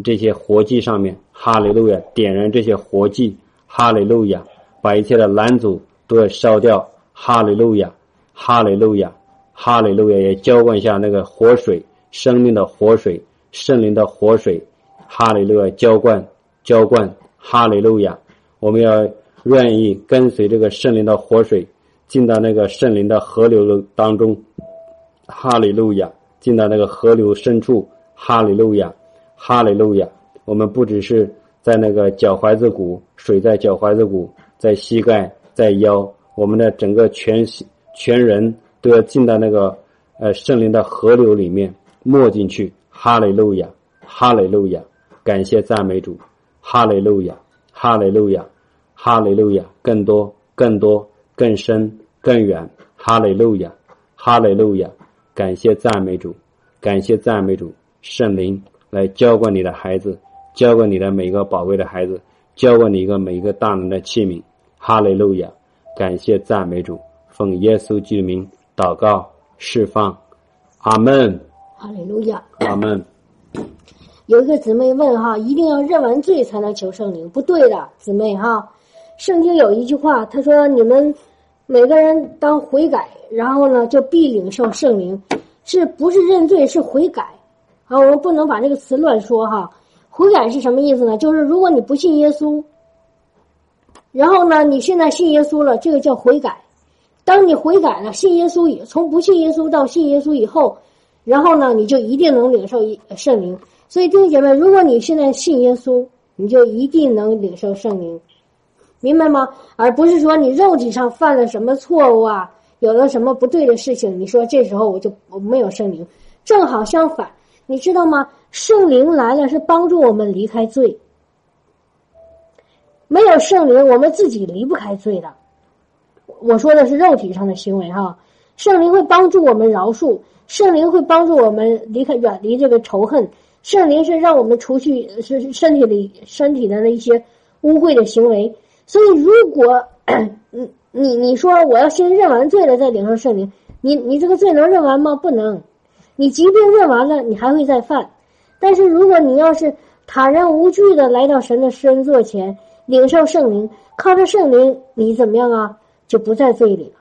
这些活祭上面，哈利路亚，点燃这些活祭，哈利路亚，把一切的拦阻。都要烧掉，哈利路亚，哈利路亚，哈利路亚！也浇灌下那个活水，生命的活水，圣灵的活水，哈利路亚！浇灌，浇灌，哈利路亚！我们要愿意跟随这个圣灵的活水，进到那个圣灵的河流当中，哈利路亚！进到那个河流深处，哈利路亚，哈利路亚！我们不只是在那个脚踝子骨，水在脚踝子骨，在膝盖。在腰，我们的整个全全人都要进到那个呃圣灵的河流里面没进去。哈利路亚，哈利路亚，感谢赞美主，哈利路亚，哈利路亚，哈利路亚，更多，更多，更深，更远。哈利路亚，哈利路亚，感谢赞美主，感谢赞美主，圣灵来浇灌你的孩子，浇灌你的每一个宝贵的孩子，浇灌你一个每一个大能的器皿。哈利路亚，感谢赞美主，奉耶稣基督名祷告释放，阿门。
哈利路亚，
阿门。
有一个姊妹问哈，一定要认完罪才能求圣灵？不对的，姊妹哈。圣经有一句话，他说你们每个人当悔改，然后呢就必领受圣灵，是不是认罪？是悔改啊？我们不能把这个词乱说哈。悔改是什么意思呢？就是如果你不信耶稣。然后呢？你现在信耶稣了，这个叫悔改。当你悔改了，信耶稣以从不信耶稣到信耶稣以后，然后呢，你就一定能领受圣灵。所以弟兄姐妹，如果你现在信耶稣，你就一定能领受圣灵，明白吗？而不是说你肉体上犯了什么错误啊，有了什么不对的事情，你说这时候我就我没有圣灵。正好相反，你知道吗？圣灵来了是帮助我们离开罪。没有圣灵，我们自己离不开罪的。我说的是肉体上的行为哈。圣灵会帮助我们饶恕，圣灵会帮助我们离开、远离这个仇恨。圣灵是让我们除去是身体里身体的那些污秽的行为。所以，如果 你你你说我要先认完罪了再领受圣灵，你你这个罪能认完吗？不能。你即便认完了，你还会再犯。但是，如果你要是坦然无惧的来到神的施恩座前。领受圣灵，靠着圣灵，你怎么样啊？就不在罪里了，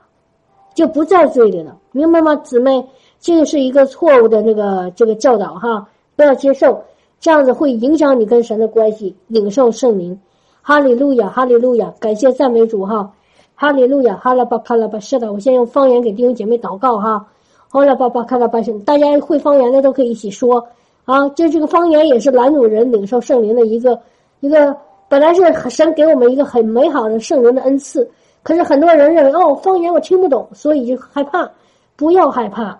就不在罪里了，明白吗，姊妹？这个是一个错误的这个这个教导哈，不要接受，这样子会影响你跟神的关系。领受圣灵，哈利路亚，哈利路亚，感谢赞美主哈，哈利路亚，哈拉巴卡拉巴，是的，我先用方言给弟兄姐妹祷告哈，哈拉巴巴卡拉巴，大家会方言的都可以一起说啊，就这个方言也是拦阻人领受圣灵的一个一个。本来是神给我们一个很美好的圣灵的恩赐，可是很多人认为哦，方言我听不懂，所以就害怕。不要害怕，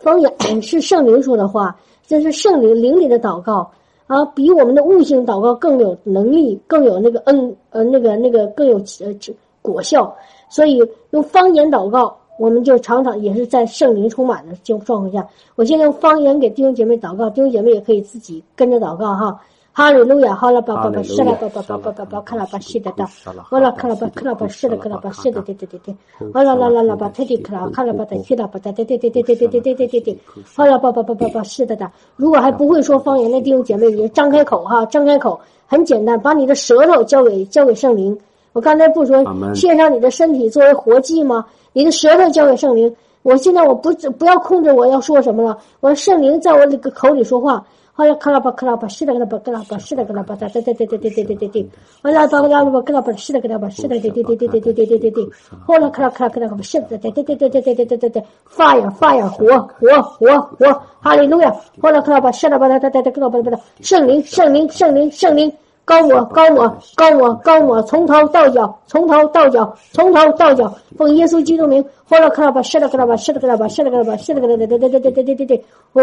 方言是圣灵说的话，这是圣灵灵里的祷告啊，比我们的悟性祷告更有能力，更有那个恩呃那个那个更有呃果效。所以用方言祷告，我们就常常也是在圣灵充满的状状况下。我现在用方言给弟兄姐妹祷告，弟兄姐妹也可以自己跟着祷告哈。哈利路亚，哈拉巴巴巴，是拉巴巴巴巴巴巴，卡拉巴西的的，我啦卡拉巴卡拉巴是的卡拉巴是的对对对对，我啦啦啦啦巴特地卡拉卡拉巴的西啦巴的对对对对对对对对对对对，哈啦巴巴巴巴巴是的的。如果还不会说方言的弟兄姐妹，你张开口哈，张开口，很简单，把你的舌头交给交给圣灵。我刚才不说献上你的身体作为活祭吗？你的舌头交给圣灵。我现在我不不要控制我要说什么了，我圣灵在我这个口里说话。好了，克拉巴克拉巴，是的，克拉巴克拉巴，是的，克拉巴，对对对对对对对对对对。好了，巴克拉巴克拉巴，西的，克拉巴，西的，对对对对对对对对对对。好了，克拉克拉克拉巴，是的，对对对对对对对对对对。fire fire 火火火火，哈利路亚！好了，克拉巴，西的，巴拉巴拉巴拉克拉巴巴哒，圣灵圣灵圣灵圣灵。高我高我高我高我，从头到脚，从头到脚，从头到脚，奉耶稣基督名，呼啦克拉巴，是的克拉巴，是的克拉巴，是的克拉巴，是的克拉巴，对对对对对对对对，哦，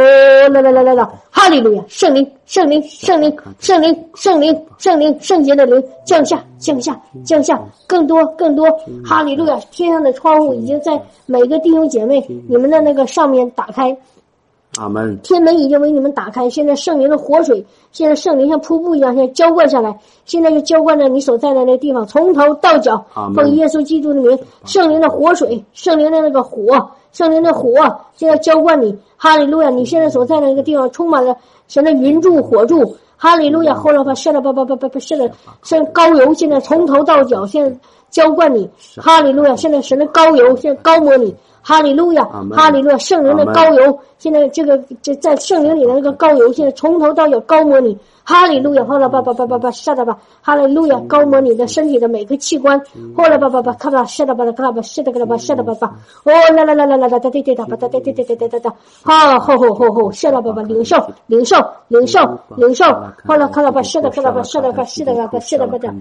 来来来来来，哈利路亚，圣灵圣灵圣灵圣灵圣灵圣灵圣洁的灵降下降下降下，更多更多，哈利路亚，天上的窗户已经在每个弟兄姐妹你们的那个上面打开。
阿门！
天门已经为你们打开，现在圣灵的活水，现在圣灵像瀑布一样，现在浇灌下来，现在就浇灌在你所在的那个地方，从头到脚，奉耶稣基督的名，圣灵的活水，圣灵的那个火，圣灵的火，现在浇灌你，哈利路亚！你现在所在的那个地方充满了神的云柱火柱，哈利路亚！后来把圣了，把把把把把圣的圣高油，现在从头到脚，现在浇灌你，哈利路亚！现在神的高油，现在高抹你。哈利路亚，哈利路亚，圣灵的高油，现在这个这在圣灵里的那个高油，现在从头到脚高抹你。哈利路亚，后来吧吧吧吧吧，下来吧，哈利路亚，高摩你的身体的每个器官，后来吧吧吧，看吧，下来吧，看吧，下来吧，下来吧吧，哦，来来来来来来，对对对，吧，对对对对对对对对，好，好好好好，下来吧吧，领受领受领受领受，后来看了吧，下来看了吧，下来吧，下来吧，下来吧的，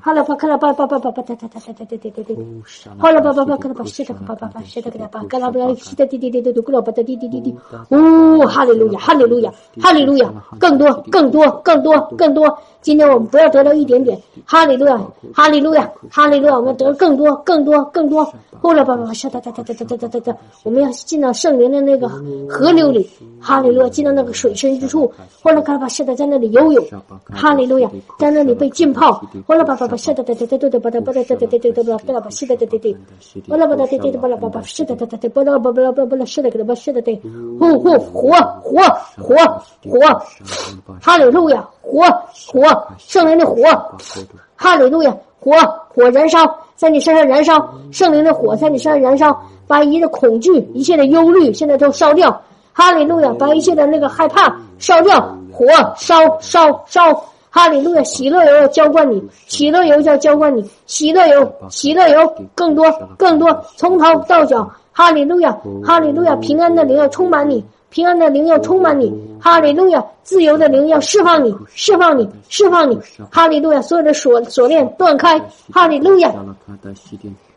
好了吧，看了吧吧吧吧吧，对对对对对对对对对，好了吧吧吧，看了吧，下来吧吧吧，下来看了吧，看了吧，下哒滴滴滴滴滴，过了吧哒滴滴滴滴，哦，哈利路亚，哈利路亚，哈利路亚，更多更多。更多，更多。今天我们不要得到一点点，哈利路亚，哈利路亚，哈利路亚，我们得更多，更多，更多。后来吧吧吧，哒哒哒哒哒哒哒哒哒，我们要进到圣灵的那个河流里，哈利路亚，进到那个水深之处。后来吧吧，现在在那里游泳，哈利路亚，在那里被浸泡。后来吧吧吧，哒哒哒哒哒哒哒哒哒哒哒哒哒哒哒哒吧，是的对对对。后来吧哒哒哒哒吧啦吧吧，是的哒哒哒，吧啦吧吧啦吧吧啦，是的给他吧，是的对。呼呼，火火火火，哈利路亚，火火。圣灵的火，哈利路亚，火火燃烧在你身上燃烧，圣灵的火在你身上燃烧，把一切的恐惧、一切的忧虑现在都烧掉，哈利路亚，把一切的那个害怕烧掉，火烧烧烧，哈利路亚，喜乐油要浇灌你，喜乐油要浇灌你，喜乐油，喜乐油，更多更多，从头到脚，哈利路亚，哈利路亚，平安的灵要充满你。平安的灵要充满你，哈利路亚！自由的灵要释放你，释放你，释放你，哈利路亚！所有的锁锁链断开，哈利路亚！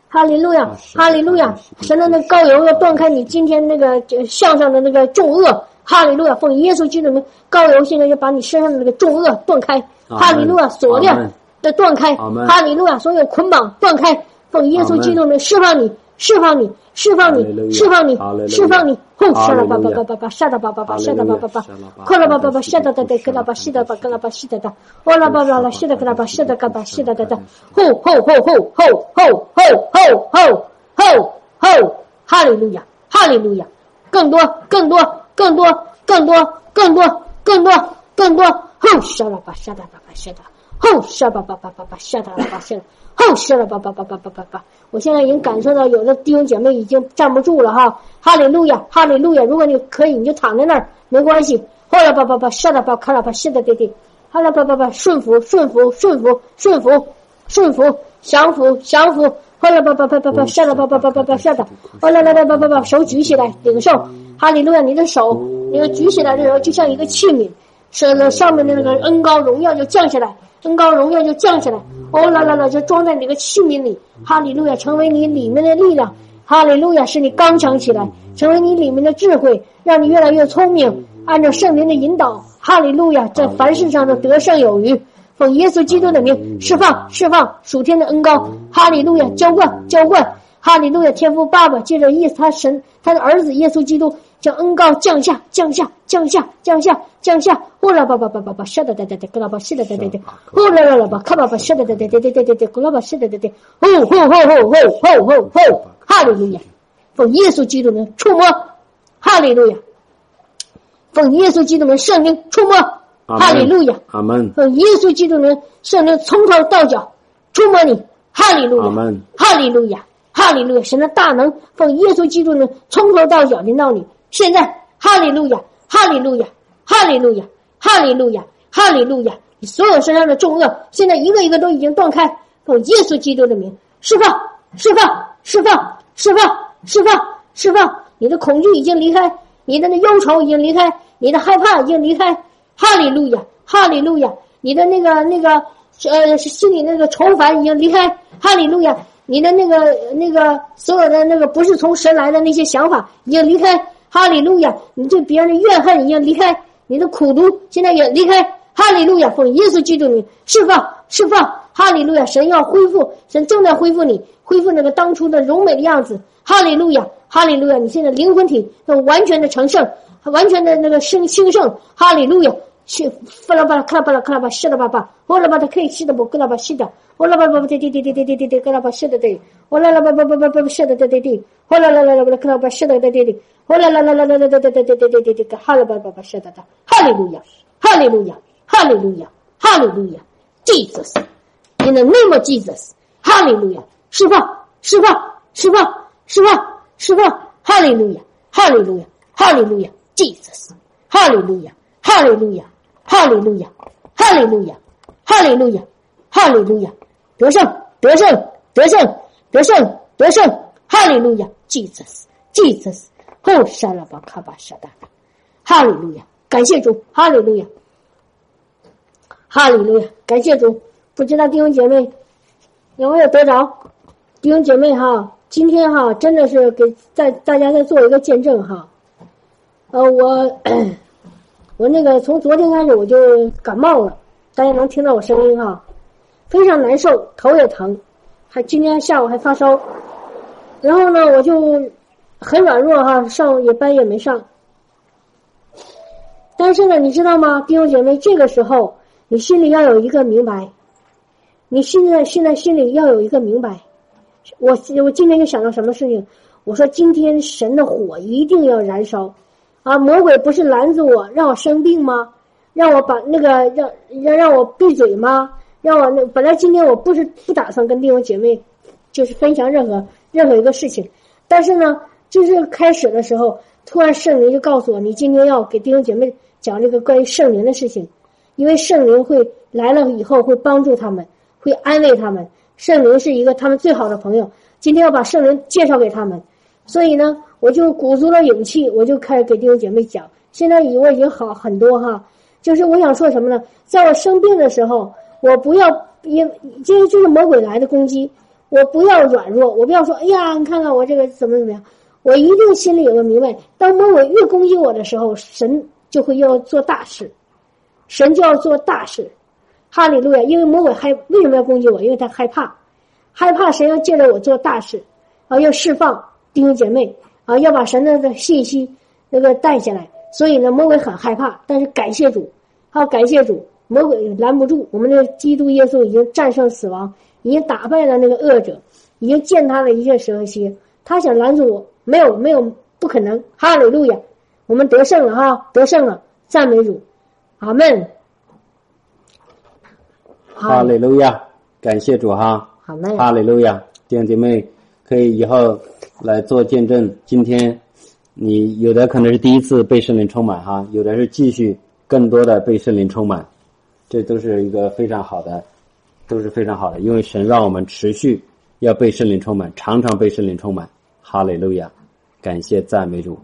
哈利路亚，哈利路亚！神的那膏油要断开你今天那个向上的那个重恶，哈利路亚！奉耶稣基督的膏油，现在要把你身上的那个重恶断开，哈利路亚！锁链的断开，哈利路亚！所有捆绑断开，奉耶稣基督的释放你。释放你，释放你，释放你，释放你！轰！杀了吧吧吧吧吧！杀了吧吧吧！杀了吧吧吧！快了吧吧吧！杀的的的，给了吧！杀的吧，给了吧！杀的的，我了吧吧了！杀的给了吧！杀的给吧！杀的的的！吼吼吼吼吼吼吼吼吼吼吼！哈利路亚，哈利路亚！更多，更多，更多，更多，更多，更多，更多！吼！杀了吧！杀的吧吧！杀的！吼！杀吧吧吧吧吧！杀的了吧！杀的！吼！杀了吧吧吧吧吧吧吧！我现在已经感受到有的弟兄姐妹已经站不住了哈，哈利路亚，哈利路亚！如果你可以，你就躺在那儿，没关系。后来吧吧吧，下来吧，看了吧，是的对对，后来吧吧吧，顺服顺服顺服顺服顺服降服降服，后来吧吧吧吧吧，下来吧吧吧吧吧下的，后来来来吧吧吧，手举起来领受，哈利路亚！你的手你举起来的时候，就像一个器皿，是那上面的那个恩高荣耀就降下来。恩高荣耀就降下来，哦啦啦啦，就装在你个器皿里。哈利路亚，成为你里面的力量。哈利路亚，使你刚强起来，成为你里面的智慧，让你越来越聪明。按照圣灵的引导，哈利路亚，在凡事上都得胜有余。奉耶稣基督的名，释放释放属天的恩高。哈利路亚，浇灌浇灌。哈利路亚，天父爸爸借着意思，他神他的儿子耶稣基督将恩高降下，降下，降下，降下，降下。呼啦吧吧吧吧吧，是的的的的，咕啦吧是的的的的，呼啦啦啦吧，咔吧吧是的的的的的的的的，咕啦吧是的的的，吼吼吼吼吼吼吼，哈利路亚！奉耶稣基督的触摸，哈利路亚！奉耶稣基督的圣灵触摸，哈利路亚！
阿门。
奉耶稣基督的圣灵从头到脚触摸你，哈利路亚！哈利路亚！哈利路亚！神的大能奉耶稣基督的从头到脚临到你。现在，哈利路亚，哈利路亚，哈利路亚，哈利路亚，哈利路亚！你所有身上的重恶，现在一个一个都已经断开，奉耶稣基督的名释放，释放，释放，释放，释放，释放！你的恐惧已经离开，你的那忧愁已经离开，你的害怕已经离开，哈利路亚，哈利路亚！你的那个那个呃心里那个愁烦已经离开，哈利路亚！你的那个那个所有的那个不是从神来的那些想法已经离开。哈利路亚！你对别人的怨恨已经离开，你的苦毒现在也离开。哈利路亚！奉耶稣基督你释放，释放！哈利路亚！神要恢复，神正在恢复你，恢复那个当初的柔美的样子。哈利路亚！哈利路亚！你现在灵魂体都完全的成圣，完全的那个生兴盛。哈利路亚！shi falabara kalabara kalaba shida baba wala bada kai shida bo kalaba shida wala baba de de de de de de de kalaba shida de wala la baba baba shida de de de wala la la la kalaba shida de de de wala la la la la de de de de de de de hala baba shida da hallelujah hallelujah hallelujah hallelujah jesus in the name of jesus hallelujah 释放释放释放释放释放 hallelujah hallelujah hallelujah jesus hallelujah hallelujah 哈利路亚，哈利路亚，哈利路亚，哈利路亚，得胜，得胜，得胜，得胜，得胜，哈利路亚，Jesus，Jesus。后杀了吧，卡巴沙达，哈利路亚，感谢主，哈利路亚，哈利路亚，感谢主。不知道弟兄姐妹有没有得着？弟兄姐妹哈，今天哈真的是给在大家再做一个见证哈。呃，我我那个从昨天开始我就感冒了，大家能听到我声音哈，非常难受，头也疼，还今天下午还发烧，然后呢我就。很软弱哈，上也班也没上。但是呢，你知道吗，弟兄姐妹，这个时候你心里要有一个明白，你现在现在心里要有一个明白。我我今天就想到什么事情？我说今天神的火一定要燃烧啊！魔鬼不是拦着我，让我生病吗？让我把那个让让让我闭嘴吗？让我那本来今天我不是不打算跟弟兄姐妹就是分享任何任何一个事情，但是呢。就是开始的时候，突然圣灵就告诉我，你今天要给弟兄姐妹讲这个关于圣灵的事情，因为圣灵会来了以后会帮助他们，会安慰他们。圣灵是一个他们最好的朋友，今天要把圣灵介绍给他们。所以呢，我就鼓足了勇气，我就开始给弟兄姐妹讲。现在我已经好很多哈，就是我想说什么呢？在我生病的时候，我不要因这就是魔鬼来的攻击，我不要软弱，我不要说哎呀，你看看我这个怎么怎么样。我一定心里有个明白，当魔鬼越攻击我的时候，神就会要做大事，神就要做大事，哈利路亚！因为魔鬼害为什么要攻击我？因为他害怕，害怕神要借着我做大事，啊，要释放弟兄姐妹，啊，要把神的信息那个带下来。所以呢，魔鬼很害怕，但是感谢主，好感谢主，魔鬼拦不住。我们的基督耶稣已经战胜死亡，已经打败了那个恶者，已经践踏了一切蛇蝎。他想拦住我。没有没有不可能，哈利路亚，我们得胜了哈，得胜了，赞美主，阿门。
哈利路亚，感谢主哈，
好嘞，
哈利路亚，弟兄姐妹可以以后来做见证。今天你有的可能是第一次被圣灵充满哈，有的是继续更多的被圣灵充满，这都是一个非常好的，都是非常好的，因为神让我们持续要被圣灵充满，常常被圣灵充满。哈利路亚。感谢赞美主。